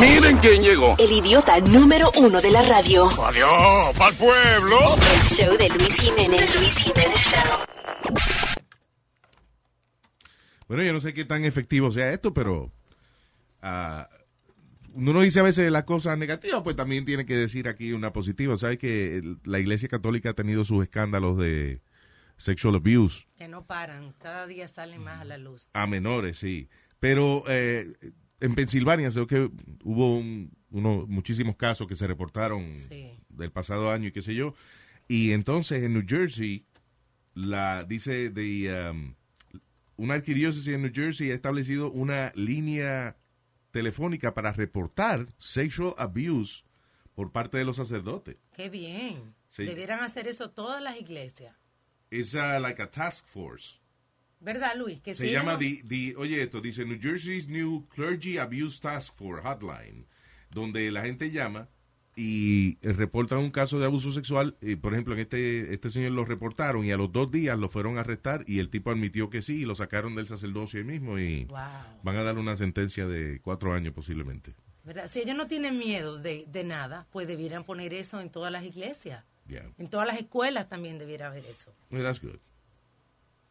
Miren quién llegó. El idiota número uno de la radio. Adiós, pa'l pueblo. El show de Luis Jiménez. Luis Jiménez Show. Bueno, yo no sé qué tan efectivo sea esto, pero ah, uno dice a veces las cosas negativas, pues también tiene que decir aquí una positiva. Sabes que la Iglesia Católica ha tenido sus escándalos de sexual abuse Que no paran, cada día salen más a la luz. a menores, sí. Pero eh, en Pensilvania, sé que hubo un- uno- muchísimos casos que se reportaron Sí. del pasado año y qué sé yo. Y entonces en New Jersey, la dice de um, una arquidiócesis en New Jersey ha establecido una línea telefónica para reportar sexual abuse por parte de los sacerdotes. Qué bien. Sí. Debieran hacer eso todas las iglesias. Es uh, like a task force. ¿Verdad, Luis? Que Se llama, no- the, the- oye esto, dice New Jersey's New Clergy Abuse Task Force Hotline, donde la gente llama y reportan un caso de abuso sexual. Y, por ejemplo, en este, este señor lo reportaron y a los dos días lo fueron a arrestar y el tipo admitió que sí y lo sacaron del sacerdocio ahí mismo y Wow. van a dar una sentencia de cuatro años posiblemente. ¿Verdad? Si ellos no tienen miedo de, de nada, pues debieran poner eso en todas las iglesias. Yeah. En todas las escuelas también debiera haber eso. Well, that's good.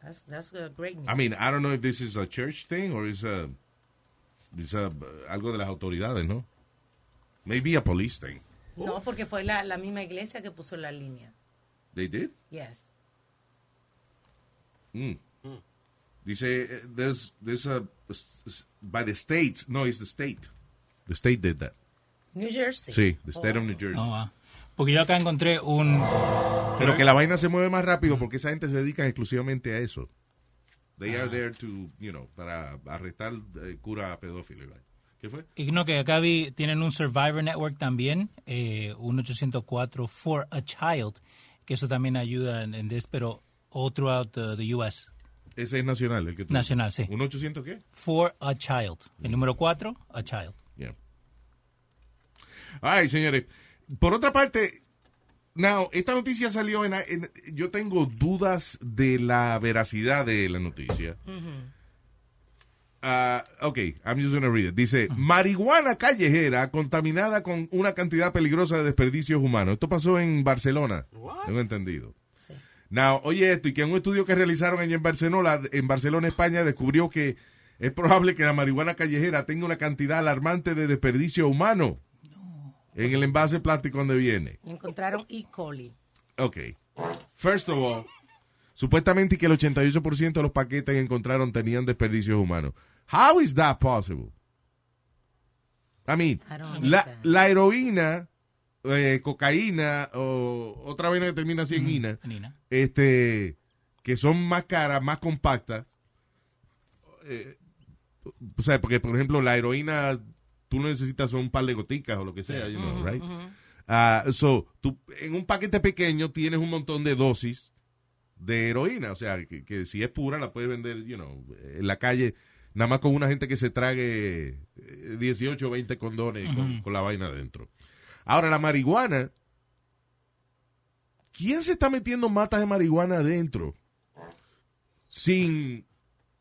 That's, that's a great news. I mean, I don't know if this is a church thing or is a, is a- algo de las autoridades, ¿no? Maybe a police thing. No, porque fue la, la misma iglesia que puso la línea. They did? Yes. Mm. Dice, eh, there's, there's a, by the states, no, it's the state. The state did that. New Jersey. Sí, the state of Oh. New Jersey. No, ah. Porque yo acá encontré un... Pero que la vaina se mueve más rápido porque esa gente se dedica exclusivamente a eso. They are there to, you know, para arrestar eh, cura pedófilo. ¿Qué fue? Y no, que acá vi, tienen un Survivor Network también, eh, un 804 For a Child, que eso también ayuda en, en this, pero all throughout the, the U.S. Ese es nacional, el que tú Nacional, sí. ¿Un 800 qué? For a Child. El número 4, a child. Yeah. Ay, señores. Por otra parte, now, esta noticia salió en, en- Yo tengo dudas de la veracidad de la noticia. Ah, ok, I'm just gonna read it. Dice, marihuana callejera contaminada con una cantidad peligrosa de desperdicios humanos. Esto pasó en Barcelona. Tengo entendido. Sí. Now, oye esto, y que en un estudio que realizaron allá en Barcelona, en Barcelona, España, descubrió que es probable que la marihuana callejera tenga una cantidad alarmante de desperdicio humano en el envase plástico donde viene. Encontraron E. coli. Ok. First of all, supuestamente que el 88% de los paquetes que encontraron tenían desperdicios humanos. How is that possible? I mean, I la, la heroína, eh, cocaína o otra vaina que termina así en ina, Nina. este, que son más caras, más compactas. eh, o sea, porque por ejemplo la heroína, tú no necesitas un par de goticas o lo que sea, you know, right? Ah, so, tú, en un paquete pequeño tienes un montón de dosis de heroína, o sea, que, que si es pura la puedes vender, you know, en la calle, nada más con una gente que se trague eh, 18 o 20 condones con, con la vaina adentro. Ahora, la marihuana, ¿quién se está metiendo matas de marihuana adentro? Sin,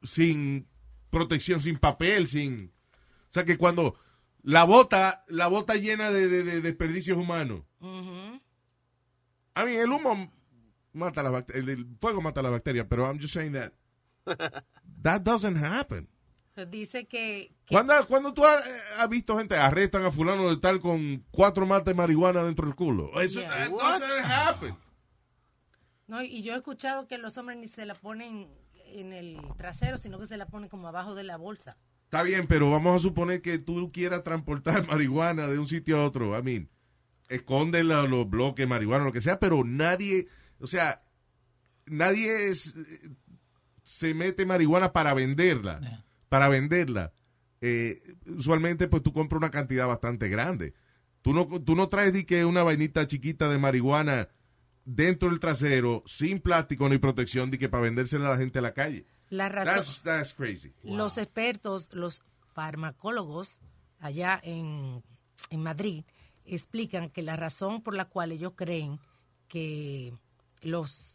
sin protección, sin papel, sin... O sea, que cuando la bota, la bota llena de, de- de desperdicios humanos. A mí, el humo mata las bacterias, el, fuego mata las bacterias, pero I'm just saying that that doesn't happen. Pues dice que, que- Cuando, cuando tú has, eh, has visto gente arrestan a fulano de tal con cuatro matas de marihuana dentro del culo. Eso Yeah. doesn't happen. no, y yo he escuchado que los hombres ni se la ponen en el trasero, sino que se la ponen como abajo de la bolsa. Está bien, pero vamos a suponer que tú quieras transportar marihuana de un sitio a otro. I mean, esconde la- los bloques de marihuana, lo que sea, pero nadie, o sea, nadie es- se mete marihuana para venderla. Yeah. Para venderla. Eh, usualmente, pues tú compras una cantidad bastante grande. Tú no, tú no traes di que una vainita chiquita de marihuana dentro del trasero, sin plástico ni protección, di que para vendérsela a la gente a la calle. La razón, That's, that's crazy. los expertos, los farmacólogos allá en, en Madrid explican que la razón por la cual ellos creen que los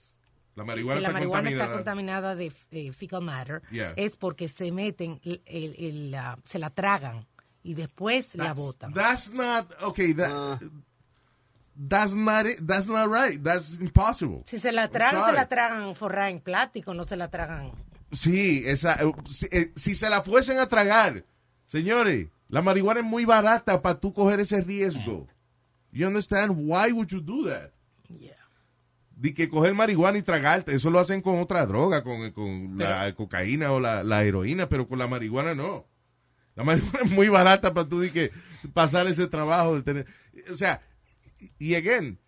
La marihuana, que la está marihuana contaminada. está contaminada de eh, fecal matter Yeah. es porque se meten, el- el- el, la- se la tragan y después la That's- botan. That's not okay. That, Uh. That's not it. That's not right. That's impossible. Si se la tragan, se la tragan forrada en plástico, no se la tragan. Sí, esa, eh, si, eh, si se la fuesen a tragar, señores, la marihuana es muy barata para tú coger ese riesgo. You understand? Why would you do that? Yeah. De que coger marihuana y tragarte, eso lo hacen con otra droga, con, con la cocaína o la, la heroína, pero con la marihuana no. La marihuana es muy barata para tú de que pasar ese trabajo de tener, o sea, y again,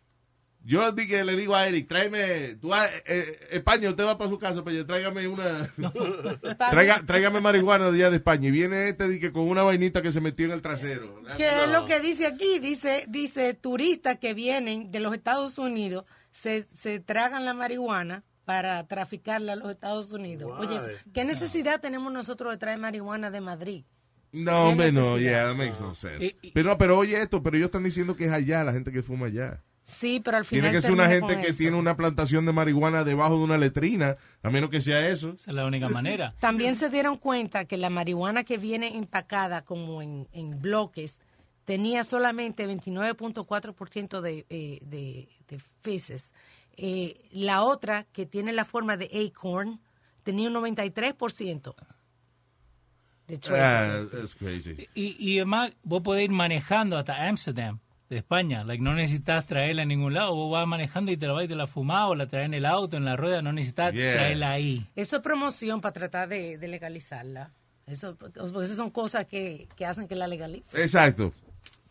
yo di que le digo a Eric, tráeme, tú vas, eh, España, usted va para su casa, pues tráigame una, Traiga- tráigame marihuana de allá de España. Y viene este di que con una vainita que se metió en el trasero. ¿Qué es lo que dice aquí? Dice, dice turistas que vienen de los Estados Unidos se, se tragan la marihuana para traficarla a los Estados Unidos. Oye, ¿qué necesidad tenemos nosotros de traer marihuana de Madrid? No, hombre, no, yeah, that makes no sense. Y- y- Pero, no, pero oye esto, pero ellos están diciendo que es allá, la gente que fuma allá. Sí, pero al final Tiene que ser una gente que eso. tiene una plantación de marihuana debajo de una letrina, a menos que sea eso. Esa es la única manera. También se dieron cuenta que la marihuana que viene empacada como en, en bloques tenía solamente 29.4% de, eh, de, de feces. Eh, la otra, que tiene la forma de acorn, tenía un 93% de traces. Ah, that's crazy. Y, y además, vos podés ir manejando hasta Amsterdam, de España. Like, no necesitas traerla a ningún lado. Vos vas manejando y te la vas y te la fumás o la traes en el auto, en la rueda. No necesitas Yeah. traerla ahí. Eso es promoción para tratar de, de legalizarla. Eso, porque esas son cosas que, que hacen que la legalicen. Exacto.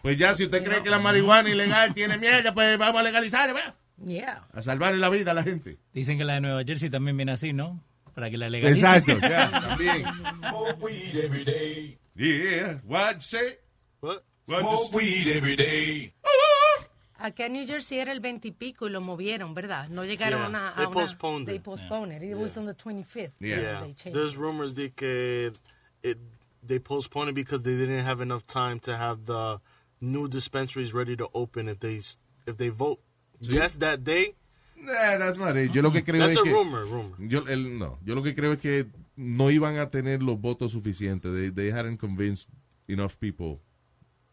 Pues ya, si usted cree que la marihuana ilegal tiene mierda, pues vamos a legalizarla, ¿verdad? Yeah. A salvarle la vida a la gente. Dicen que la de Nueva Jersey también viene así, ¿no? Para que la legalicen. Exacto, ya, también. Smoke weed every day. Yeah, what say? What? Smoke weed every day. Acá en New Jersey era el 20 y pico y lo movieron, ¿verdad? No llegaron Yeah, a, a they una- postponed They it. postponed it. It was on the 25th. Yeah. Yeah. They changed There's rumors de que it they postponed it because they didn't have enough time to have the new dispensaries ready to open if they if they vote yes that day. Nah, that's not it. Yo lo que creo That's es a que... rumor, rumor. Yo, el, no, yo lo que creo es que no iban a tener los votos suficientes. They, they hadn't convinced enough people,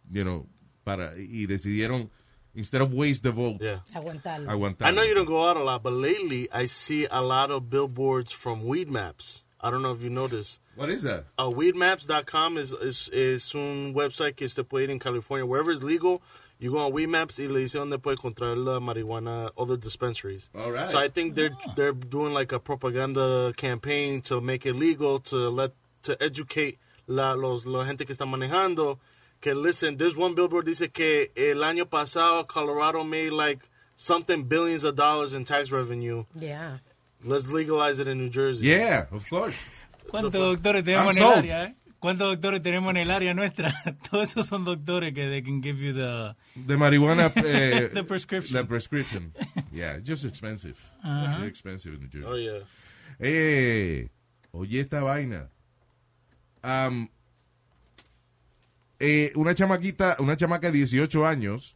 you know, para, y decidieron, instead of waste the vote, Yeah. Aguantarlo. aguantar. I know you don't go out a lot, but lately I see a lot of billboards from Weed Maps. I don't know if you noticed. What is that? Uh, weedmaps.com is, is, is un website que usted puede ir en California. Wherever it's legal, you go on Weedmaps y le dice dónde puede encontrar la marihuana, all the dispensaries. All right. So I think they're they're doing like a propaganda campaign to make it legal to let to educate la los la gente que está manejando. Que listen, there's one billboard dice que el año pasado Colorado made like something billions of dollars in tax revenue. Yeah. Let's legalize it in New Jersey. Yeah, of course. ¿Cuántos doctores tenemos I'm en el área, eh? ¿Cuántos doctores tenemos en el área nuestra? Todos esos son doctores que they can give you the... The marijuana. eh, The prescription. The prescription. Yeah, it's just expensive. Very expensive in New Jersey. Oh yeah. Eh, oye esta vaina. Am, eh, una chamaquita, una chamaca de 18 años,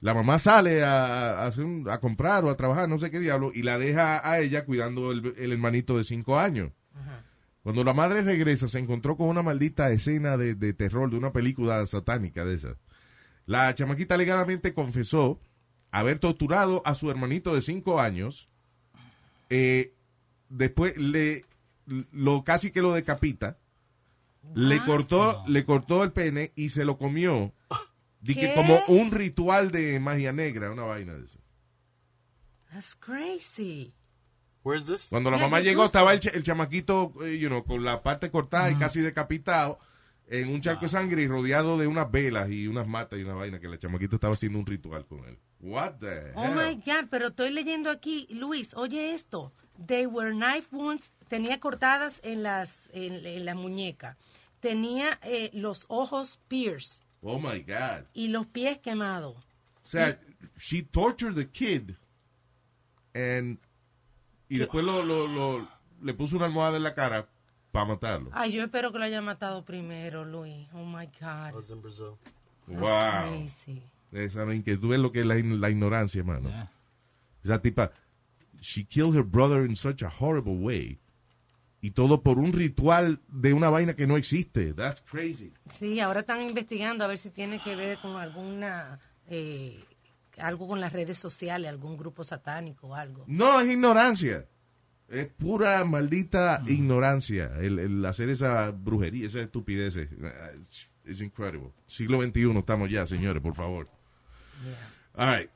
la mamá sale a, a hacer un- a comprar o a trabajar, no sé qué diablo, y la deja a ella cuidando el, el hermanito de 5 años. Cuando la madre regresa, se encontró con una maldita escena de, de terror de una película satánica de esa. La chamaquita alegadamente confesó haber torturado a su hermanito de 5 años. Eh, después le lo casi que lo decapita. Le cortó, le cortó el pene y se lo comió. Di que ¿Qué? como un ritual de magia negra, una vaina de eso. That's crazy. Where's this? Cuando la mamá llegó, estaba el, ch- el chamaquito, eh, you know, con la parte cortada y casi decapitado en un charco de sangre y rodeado de unas velas y unas matas y una vaina que la chamaquito estaba haciendo un ritual con él. What the Oh hell? my God, pero estoy leyendo aquí, Luis, oye esto. They were knife wounds, tenía cortadas en las en, en la muñeca. Tenía eh, los ojos pierced Oh my God. y los pies quemados. O sea, she tortured the kid and y después lo, lo, lo- le puso una almohada en la cara para matarlo. Ay, yo espero que lo haya matado primero, Luis. Oh my I God. was in Brazil. That's wow. crazy. Esa que tú ves lo que es la, la ignorancia, hermano. Yeah. Esa tipa, she killed her brother in such a horrible way Y todo por un ritual de una vaina que no existe. That's crazy. Sí, ahora están investigando a ver si tiene que ver con alguna eh, algo con las redes sociales, algún grupo satánico o algo. No, es ignorancia. Es pura maldita ignorancia el, el hacer esa brujería, esa estupidez. Es incredible. Siglo XXI estamos ya, señores, por favor. All right.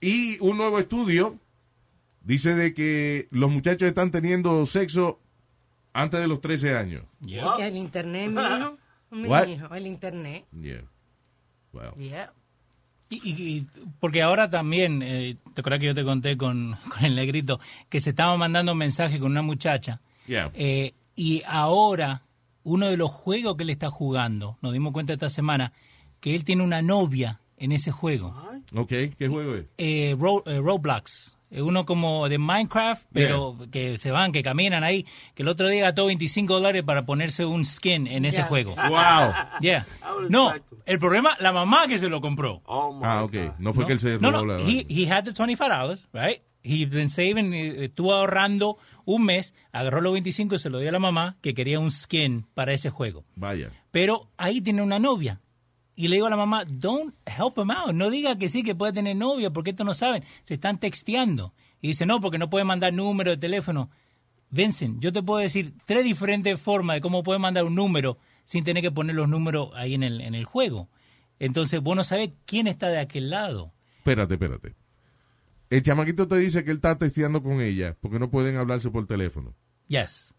Y un nuevo estudio dice de que los muchachos están teniendo sexo antes de los 13 años. Yeah. El internet, mijo, What? mijo, el internet. Yeah. Wow. Yeah. Y, porque ahora también, eh, te acuerdas que yo te conté con, con el negrito, que se estaba mandando un mensaje con una muchacha. Yeah. Eh, y ahora, uno de los juegos que él está jugando, nos dimos cuenta esta semana, que él tiene una novia en ese juego. Ok, ¿qué juego es? Eh, Ro- eh, Roblox. Es uno como de Minecraft, pero que se van, que caminan ahí. Que el otro día gastó 25 dólares para ponerse un skin en ese Ya. juego. Wow. Yeah. No, el problema, la mamá que se lo compró. Oh my Ah, ok. God. No fue que él se No, robó no, la he, he had the 25 dollars, right? He's been saving, eh, estuvo ahorrando un mes, agarró los 25 y se lo dio a la mamá que quería un skin para ese juego. Vaya. Pero ahí tiene una novia. Y le digo a la mamá, don't help him out. No diga que sí, que puede tener novia, porque esto no saben. Se están texteando. Y dice, no, porque no puede mandar número de teléfono. Vincent, yo te puedo decir tres diferentes formas de cómo puede mandar un número sin tener que poner los números ahí en el, en el juego. Entonces, vos no sabés quién está de aquel lado. Espérate, espérate. El chamaquito te dice que él está testeando con ella porque no pueden hablarse por teléfono. Yes.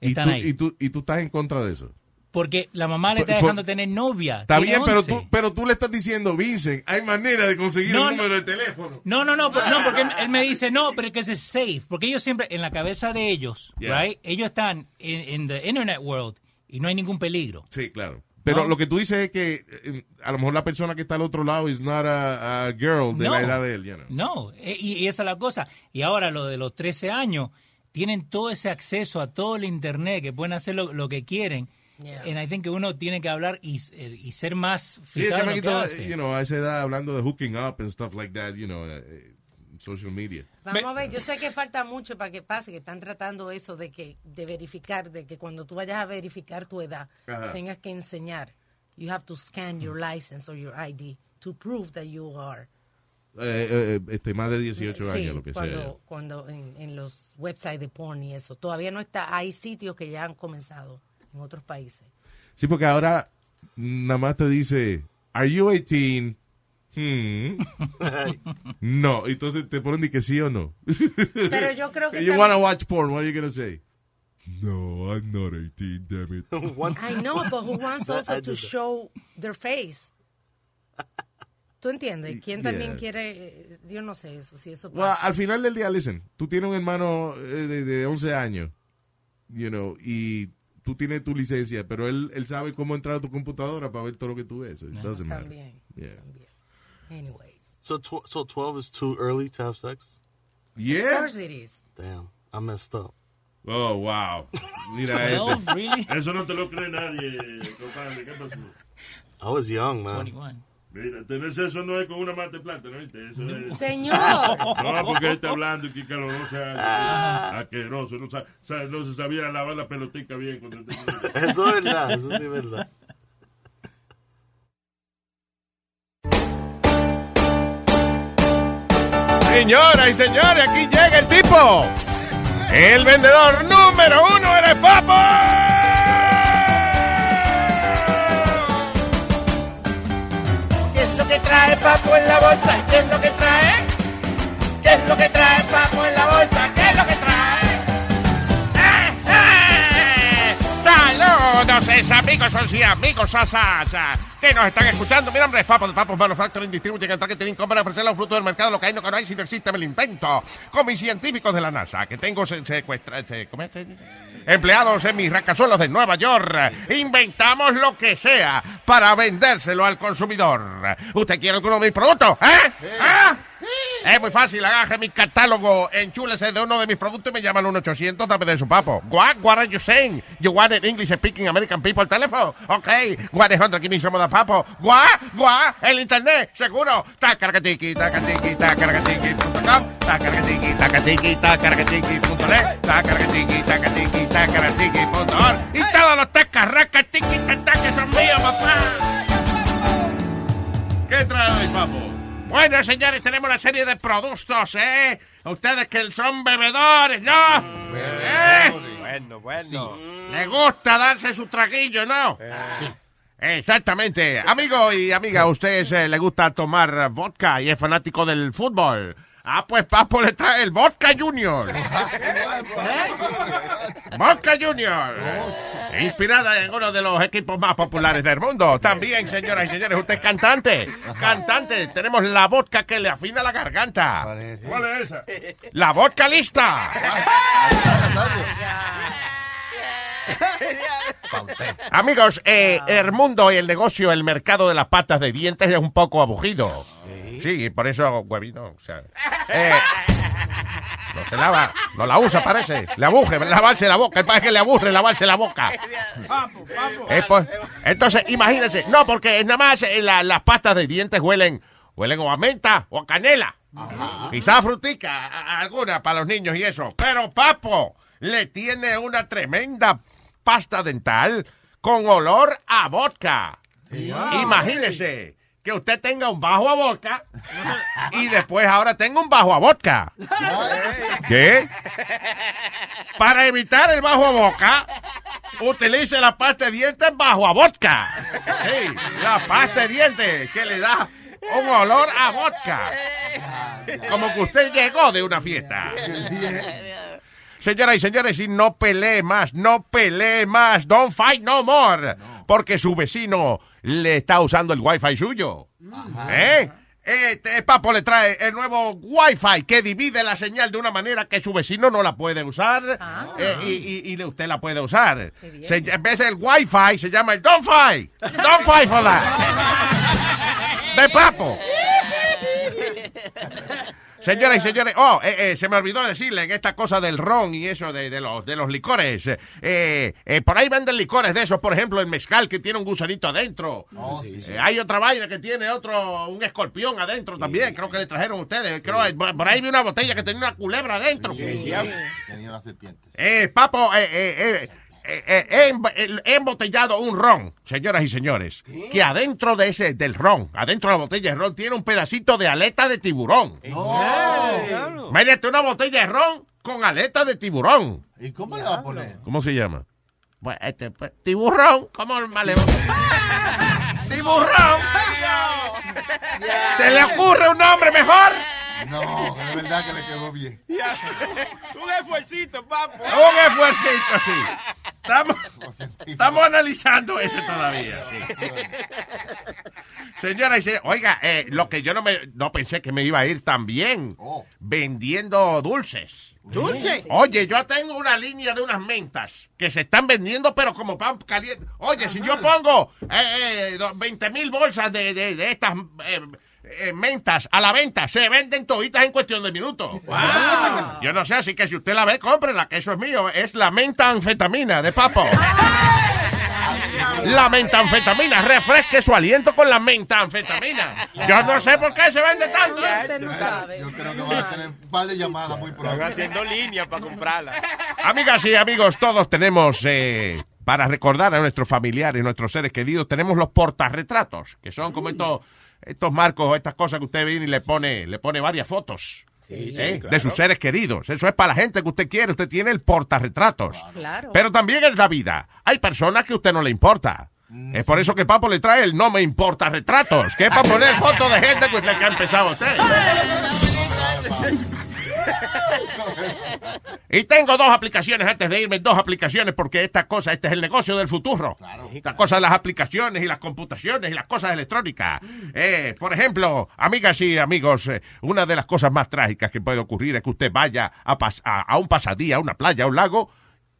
Y tú, ahí. y, tú, y tú estás en contra de eso. Porque la mamá le está por- dejando tener novia. Está bien, pero 11. tú, pero tú le estás diciendo, Vincent, hay manera de conseguir No, el no. número de teléfono. No, no, no, por- no, porque él, él me dice, no, pero que es safe. Porque ellos siempre, en la cabeza de ellos, Yeah. right? Ellos están en, the internet world y no hay ningún peligro. Sí, claro. Pero No. lo que tú dices es que eh, a lo mejor la persona que está al otro lado is not a, a girl de no, la edad de él, you know. No, e- y, y esa es la cosa. Y ahora lo de los 13 años, tienen todo ese acceso a todo el internet, que pueden hacer lo, lo que quieren. Yeah. Y I think que uno tiene que hablar y, y ser más Sí, el fijado en lo que hace. you know, a esa edad hablando de hooking up and stuff like that, you know, eh, en social media. Vamos a ver, yo sé que falta mucho para que pase, que están tratando eso de que de verificar, de que cuando tú vayas a verificar tu edad, Ajá. tengas que enseñar. You have to scan your license or your ID to prove that you are. Eh, eh, este, más de 18 Sí, años, lo que cuando, sea. cuando en, en los websites de porn y eso. Todavía no está, hay sitios que ya han comenzado en otros países. Sí, porque ahora nada más te dice, ¿Are you 18? Hmm. no, entonces te ponen de que sí o no. Pero yo creo que you tam- wanna watch porn, what are you gonna say? No, I'm not 18, damn it. I know, but who wants also to show their face? ¿Tú entiendes? ¿Quién también Yeah. quiere? eh, Yo no sé eso, si eso Well, pasa. al final del día, listen, tú tienes un hermano eh, de, de 11 años, you know, y tú tienes tu licencia, pero él, él sabe cómo entrar a tu computadora para ver todo lo que tú ves. doesn't matter. También. Yeah. también. Anyways. So, tw- so 12 is too early to have sex? Of Yeah. course it is. Damn, I messed up. Oh, wow. Mira No, este. really? Eso no te lo cree nadie, compadre. ¿Qué pasó? I was young, man. 21. Mira, tener sexo no es con una mate de plata, ¿no viste? Eso es... Señor. No, porque él está hablando y que calorosa, asqueroso. No, sa- sa- no se sabía lavar la pelotica bien. Cuando Eso es verdad, eso sí es verdad. Señoras y señores, aquí llega el tipo. El vendedor número uno del papo. Trae Papo en la bolsa? ¿Qué es lo que trae? ¿Qué es lo que trae Papo en la bolsa? ¿Qué es lo que trae? ¡Ah, ah! Saludos, es amigos y amigos asas que nos están escuchando. Mi nombre es Papo de Papo Manufacturing Distributing and Targeting para ofrecer los frutos del mercado lo que hay, lo que no hay, si no existe, me lo invento. Con mis científicos de la NASA, que tengo se- secuestra, se- ¿cómo es? Empleados en mis rascacielos de Nueva York. Inventamos lo que sea para vendérselo al consumidor. ¿Usted quiere alguno de mis productos? ¿Eh? ¿Ah? Es muy fácil, agarre mi catálogo, enchúlese de uno de mis productos y me llama al 1-800, dame de su papo. What, what are you saying? You want an English speaking American people telephone? What is under me some of papo? What, what, el internet, seguro. Tacaracatiqui, tacatiqui, tacaracatiqui.com, tacaracatiqui, tacatiqui, tacaracatiqui.net, tacaracatiqui, tacatiqui, tacaracatiqui.org y todos los tacaracatiqui, que son míos, papá. ¿Qué trae hoy, papo? Bueno, señores, tenemos una serie de productos, ¿eh? Ustedes que son bebedores, ¿no? ¿Eh? Bueno, bueno. ¿Les gusta darse su traguillo, no? Sí. Exactamente. Amigo y amiga, ¿a ustedes eh, le gusta tomar vodka y es fanático del fútbol? Ah, pues Papo le trae el Vodka Junior. Vodka Junior. Inspirada en uno de los equipos más populares del mundo. También, señoras y señores, usted es cantante. Cantante. Tenemos la vodka que le afina la garganta. ¿Cuál es esa? La vodka lista. Amigos, eh, el mundo y el negocio, el mercado de las patas de dientes es un poco aburrido. Sí, por eso huevino. O sea, eh, no se lava, no la usa, parece. Le aburre lavarse la boca. Parece que le aburre lavarse la boca. Eh, pues, entonces, imagínense. No, porque nada más eh, la- las pastas de dientes huelen, huelen o a menta o a canela. Quizá frutica, a- a- alguna para los niños y eso. Pero Papo le tiene una tremenda pasta dental con olor a vodka. Imagínese que usted tenga un bajo a vodka y después ahora tenga un bajo a vodka. ¿Qué? Para evitar el bajo a boca, utilice la pasta de dientes bajo a vodka. Sí, la pasta de dientes que le da un olor a vodka. Como que usted llegó de una fiesta. Señoras y señores, y no pelee más, no pelee más, don't fight no more, porque su vecino le está usando el wifi suyo. ¿Eh? Este Papo le trae el nuevo Wi-Fi que divide la señal de una manera que su vecino no la puede usar eh, y, y- y usted la puede usar. Se- en vez del Wi-Fi se llama el Don't Fight. Don't Fight for that. De Papo. Señoras y señores, oh, eh, eh, se me olvidó decirle en esta cosa del ron y eso de, de los, de los licores. eh, eh, por ahí venden licores de esos, por ejemplo, el mezcal que tiene un gusanito adentro. Eh, hay otra vaina que tiene otro, un escorpión adentro también, creo que le trajeron ustedes. Creo, por ahí vi una botella que tenía una culebra adentro. Tenía las serpientes. Eh, papo, eh, eh, eh, he emb- eh, he embotellado un ron, señoras y señores, que adentro de ese, del ron, adentro de la botella de ron, tiene un pedacito de aleta de tiburón. Imagínate una botella de ron con aleta de tiburón. ¿Y cómo le va a poner? ¿Cómo se llama? Pues, este, pues, tiburón, ¿cómo le ¡Tiburón! ¿Se le ocurre un nombre mejor? No, de verdad que le quedó bien. Un esfuercito, papo. Un esfuercito, sí. Estamos, estamos analizando eso todavía. sí. Señora, y se- oiga, eh, lo que yo no me no pensé que me iba a ir tan bien Oh. vendiendo dulces. ¿Dulce? Oye, yo tengo una línea de unas mentas que se están vendiendo, pero como pan caliente. Oye, si yo pongo eh, eh, do- 20 mil bolsas de, de- de estas eh, eh, mentas a la venta, se venden toditas en cuestión de minutos. Yo no sé, así que si usted la ve, cómprela, que eso es mío. Es la menta anfetamina de papo. La metanfetamina, refresque su aliento con la metanfetamina. Yo no sé por qué se vende tanto. ¿eh? Usted no sabe. Yo creo que va a tener un par de llamadas muy Están pronto. haciendo línea para comprarla. Amigas y amigos, todos tenemos, eh, para recordar a nuestros familiares, nuestros seres queridos, tenemos los portarretratos, que son como estos, estos marcos, estas cosas que usted viene y le pone, le pone varias fotos. ¿eh? De sus seres queridos. Eso es para la gente que usted quiere. Usted tiene el portarretratos. Claro. Pero también en la vida hay personas que a usted no le importa. Es por eso que Papo le trae el no me importa retratos, que es para poner fotos de gente que usted que ha empezado usted. Y tengo dos aplicaciones antes de irme, dos aplicaciones, porque esta cosa, este es el negocio del futuro. Esta cosa de las aplicaciones y las computaciones y las cosas electrónicas. Eh, por ejemplo, amigas y amigos, eh, una de las cosas más trágicas que puede ocurrir es que usted vaya a, pas- a, a un pasadía, a una playa, a un lago,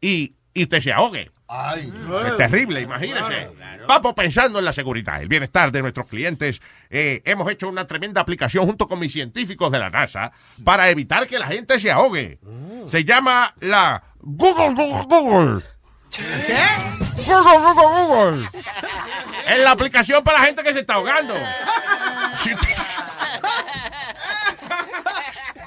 y y usted se ahogue. Ay. Es terrible, imagínese. Papo, pensando en la seguridad, el bienestar de nuestros clientes, eh, hemos hecho una tremenda aplicación junto con mis científicos de la NASA para evitar que la gente se ahogue. Se llama la Google Google Google. ¿Qué? Google Google Google. Es la aplicación para la gente que se está ahogando. Si usted,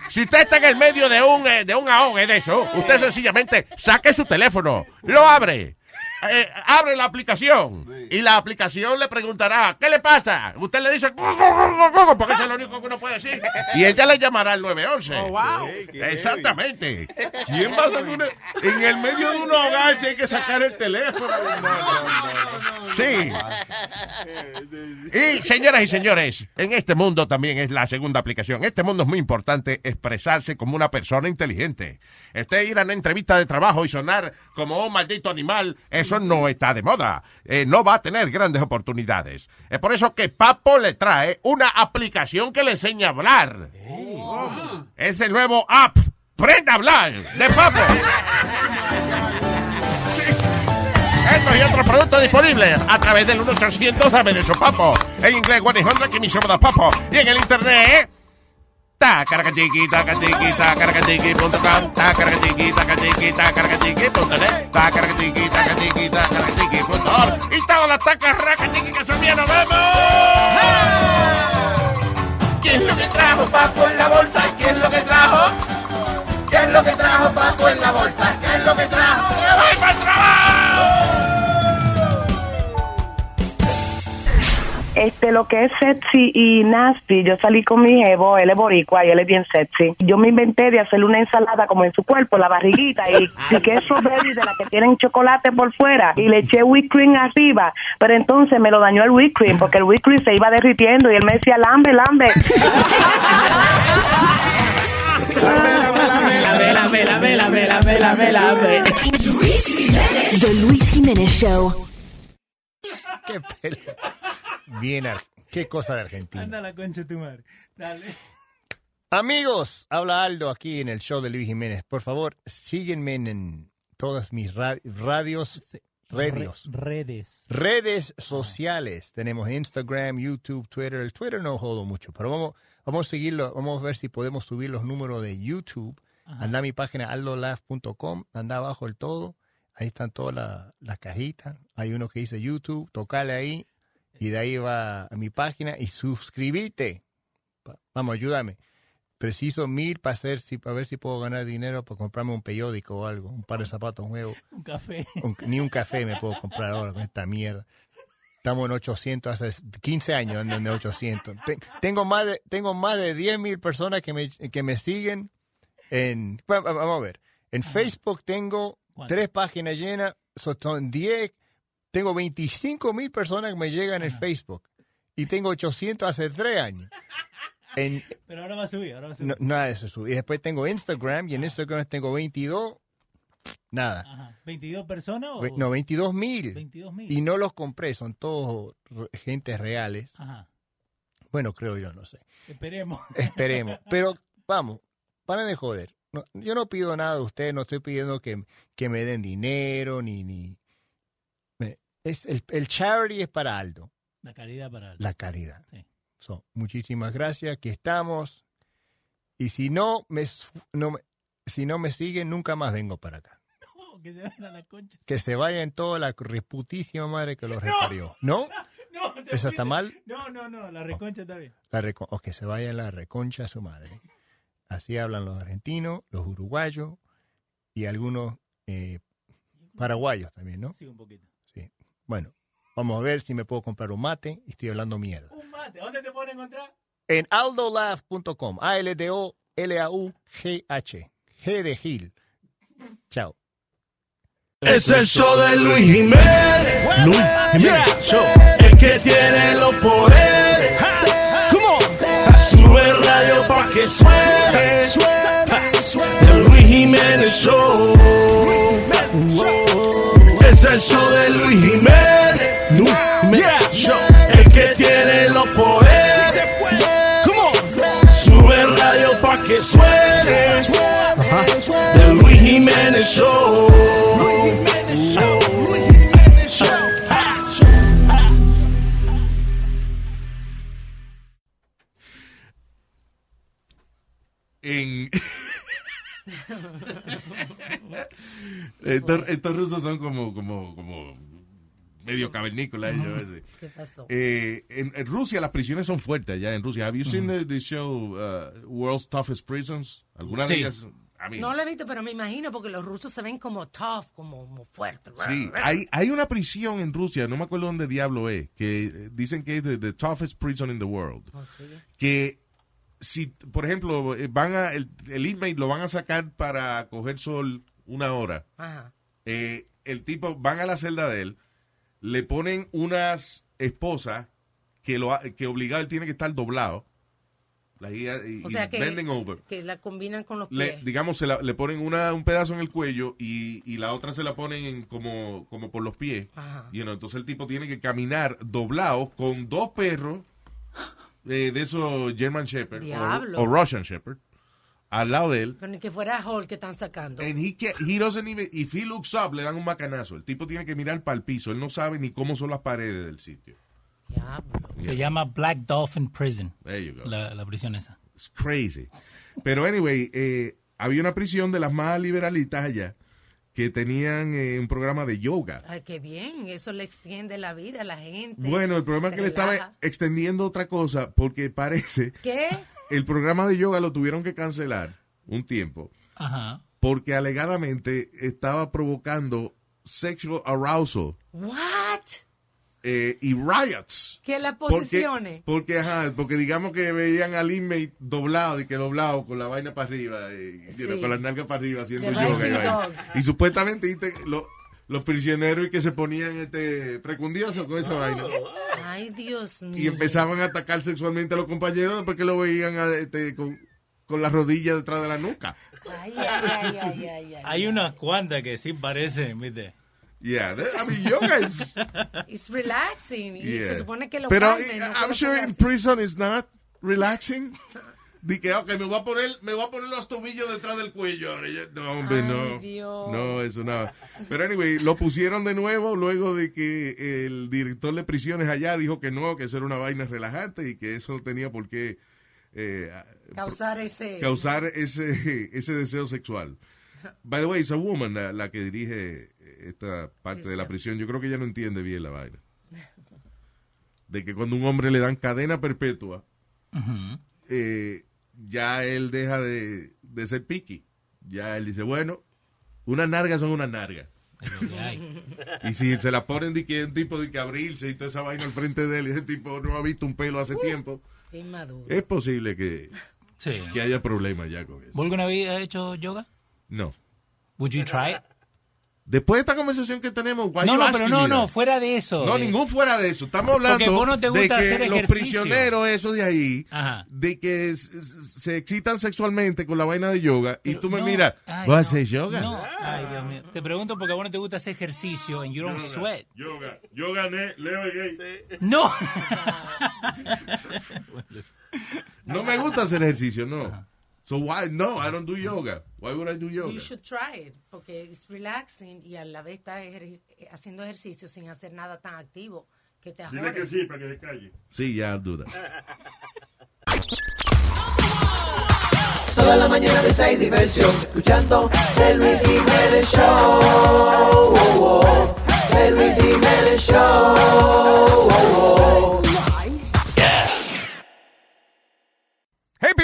si usted está en el medio de un, eh, de un ahogue de eso, usted sencillamente saque su teléfono, lo abre, eh, abre la aplicación y la aplicación le preguntará, ¿qué le pasa? Usted le dice, "Gu, gu, gu, gu, gu", porque eso es lo único que uno puede decir. Y ella le llamará al 911. Exactamente. ¿Quién va a hacer una- en el medio de un ahogarse hay que sacar el teléfono? Sí. Y señoras y señores, en este mundo también es la segunda aplicación. En este mundo es muy importante expresarse como una persona inteligente. Usted ir a una entrevista de trabajo y sonar como un maldito animal, eso no está de moda. Eh, no va a tener grandes oportunidades. Es por eso que Papo le trae una aplicación que le enseña a hablar. Es el nuevo app Prenda a hablar de Papo. Estos y otros productos disponibles a través del 1-800 Dame de su papo. En inglés 100 que de papo. Y en el internet. Tacaracatiqui, tacatiqui, tacaracatiqui.com, tacaracatiqui, tacatiqui, tacaracatiqui.net, tacaracatiqui, tacatiqui, tacaracatiqui.org. Y todas las tacas racatiqui que son mías, nos vemos. ¿Quién es lo que trajo Papo en la bolsa? ¿Quién es lo que trajo? ¿Qué es lo que trajo Papo en la bolsa? Este, lo que es sexy y nasty, yo salí con mi jevo, él es boricua y él es bien sexy. Yo me inventé de hacerle una ensalada como en su cuerpo, la barriguita, y piqué strawberry de la que tienen chocolate por fuera y le eché whipped cream arriba, pero entonces me lo dañó el whipped cream porque el whipped cream se iba derritiendo y él me decía, lambe, lambe. The Luis Jiménez Show. Qué pele- Bien, qué cosa de Argentina. Anda la concha de tu madre. Dale. Amigos, habla Aldo aquí en el show de Luis Jiménez. Por favor, síguenme en, todas mis ra- radios, radios, Re- redes. redes sociales. Tenemos Instagram, YouTube, Twitter. El Twitter no jodo mucho, pero vamos, vamos a seguirlo. Vamos a ver si podemos subir los números de YouTube. Anda a mi página aldolaf.com, anda abajo el todo. Ahí están todas la- las cajitas. Hay uno que dice YouTube, tocale ahí. Y de ahí va a mi página y suscríbete. Pa- Vamos, ayúdame. Preciso mil para hacer, si, para ver si puedo ganar dinero para comprarme un periódico o algo, un par de zapatos nuevos. Un café. Un- ni un café me puedo comprar ahora con esta mierda. Estamos en 800, hace 15 años ando en 800. Te- tengo más de, tengo más de 10 mil personas que me, que me siguen en, va- va- vamos a ver, en Facebook tengo ¿Cuánto? tres páginas llenas, so- son 10, tengo 25 mil personas que me llegan en Facebook y tengo 800 hace 3 años. En, Pero ahora va a subir, ahora va a subir. no, nada de eso sube. Y después tengo Instagram y en Instagram tengo 22, nada. Ajá. ¿22 personas o...? No, 22 mil. 22 mil. Y no los compré, son todos gentes reales. Ajá. Bueno, creo yo, no sé. Esperemos. Esperemos. Pero vamos, paren de joder. No, yo no pido nada de ustedes, no estoy pidiendo que, que me den dinero, ni... ni es, el, el charity es para Aldo, La caridad para... la caridad. Sí. So, muchísimas gracias, aquí estamos. Y si no me, no si no me siguen, nunca más vengo para acá. No, que se vayan a la concha. Que se vaya en toda la reputísima madre que los reparió. ¿No? No, te ¿Eso está mal? No, no, no, la reconcha está bien. La o que se vaya la reconcha a su madre. Así hablan los argentinos, los uruguayos y algunos eh, paraguayos también, ¿no? Sí, un poquito. Bueno, vamos a ver si me puedo comprar un mate y estoy hablando mierda. Un mate. ¿Dónde te pueden encontrar? En aldolaugh.com, A-L-D-O-L-A-U-G-H, G de Gil. Chao. Es el show de Luis Jiménez. Luis Jiménez Show. El que tiene los poderes. Come on. Sube radio pa' que suene. El Luis Jiménez Show. Es el show de Luis Jiménez. Luis Jiménez Show. El que tiene los poderes. Estos, estos rusos son como, como, como medio cavernícolas ellos. ese. ¿Qué pasó? Eh, en, en Rusia las prisiones son fuertes allá en Rusia. Have you seen the, the show uh, World's Toughest Prisons? ¿Alguna de Sí. ellas? I mean, No lo he visto, pero me imagino porque los rusos se ven como tough, como, como fuertes. Sí, hay, hay una prisión en Rusia, no me acuerdo dónde diablo es, que eh, dicen que es the, the toughest prison in the world. Oh, sí. Que si, por ejemplo, eh, van a, el, el inmate lo van a sacar para coger sol una hora, Ajá. eh, el tipo, van a la celda de él, le ponen unas esposas que, lo, que obligado él tiene que estar doblado. La guía- y, O sea y que, bending over. que la combinan con los Le, pies. digamos, se la- le ponen una, un pedazo en el cuello y, y la otra se la ponen en como, como por los pies. Ajá. Y entonces el tipo tiene que caminar doblado con dos perros eh, de esos German Shepherd o, Diablo. o Russian Shepherd al lado de él. Pero ni que fuera Hulk que están sacando. And he, he doesn't even, if he looks up, le dan un macanazo. El tipo tiene que mirar para el piso. Él no sabe ni cómo son las paredes del sitio. Se llama Black Dolphin Prison. There you go. La, la prisión esa. It's crazy. Pero anyway, eh, había una prisión de las más liberalitas allá que tenían eh, un programa de yoga. Ay, qué bien. Eso le extiende la vida a la gente. Bueno, el problema es que le estaba extendiendo otra cosa porque parece ¿Qué? el programa de yoga lo tuvieron que cancelar un tiempo Ajá. porque alegadamente estaba provocando sexual arousal What? Eh, y riots. Que las Porque, posiciones. porque, ajá, porque digamos que veían al inmate doblado y que doblado con la vaina para arriba, y, know, Sí. con las nalgas para arriba haciendo The yoga. Y. Y supuestamente los prisioneros y que se ponían este precundiosos con esa vaina. Ay, Dios mío. Y empezaban a atacar sexualmente a los compañeros porque lo veían a- este, con, con las rodillas detrás de la nuca. Ay, ay, ay, ay, ay, ay. Hay unas cuantas que sí parecen, ¿viste? Yeah, I mean, yoga is... It's relaxing. Y yeah. se supone que lo Pero calmen, eh, no I'm sure in prison is not relaxing. Di que, ok, me voy a poner, me voy a poner los tobillos detrás del cuello. No, hombre, Ay, no. Dios. No, eso no. Pero anyway, lo pusieron de nuevo luego de que el director de prisiones allá dijo que no, que eso era una vaina relajante y que eso no tenía por qué eh, Causar ese... causar ese, ese deseo sexual. By the way, it's a woman la, la que dirige esta parte de la prisión. Yo creo que ella no entiende bien la vaina. De que cuando un hombre le dan cadena perpetua, eh, ya él deja de, de ser piqui. Ya él dice, bueno, unas nargas son unas nargas. Es. Y si se la ponen de que un tipo de que abrirse y toda esa vaina al frente de él, y ese tipo no ha visto un pelo hace tiempo, Qué inmaduro. es posible que, Sí. que haya problemas ya con eso. ¿Vos alguna vez has hecho yoga? No. Would you try it? Después de esta conversación que tenemos, why No, you no, pero no, no, fuera de eso. No, de- ningún fuera de eso. Estamos hablando Porque vos no te de gusta que hacer los ejercicio. prisioneros, esos de ahí, Ajá. de que se excitan sexualmente con la vaina de yoga y tú me No, miras, ay, ¿vos no, haces yoga? No, ay, Dios mío. Te pregunto porque a vos no te gusta hacer ejercicio and you don't Yoga, sweat. Yoga. Yo gané, Leo es gay. No. No me gusta hacer ejercicio, no. So why, no, I don't do yoga. Why would I do yoga? You should try it, porque es relaxing y a la vez estás ejer- haciendo ejercicio sin hacer nada tan activo que te Dile que sí, para que se calle. Sí, ya, that. Toda la mañana de hay diversión, escuchando el Luis Jiménez Show. Oh, oh. El Luis Jiménez Show. Oh,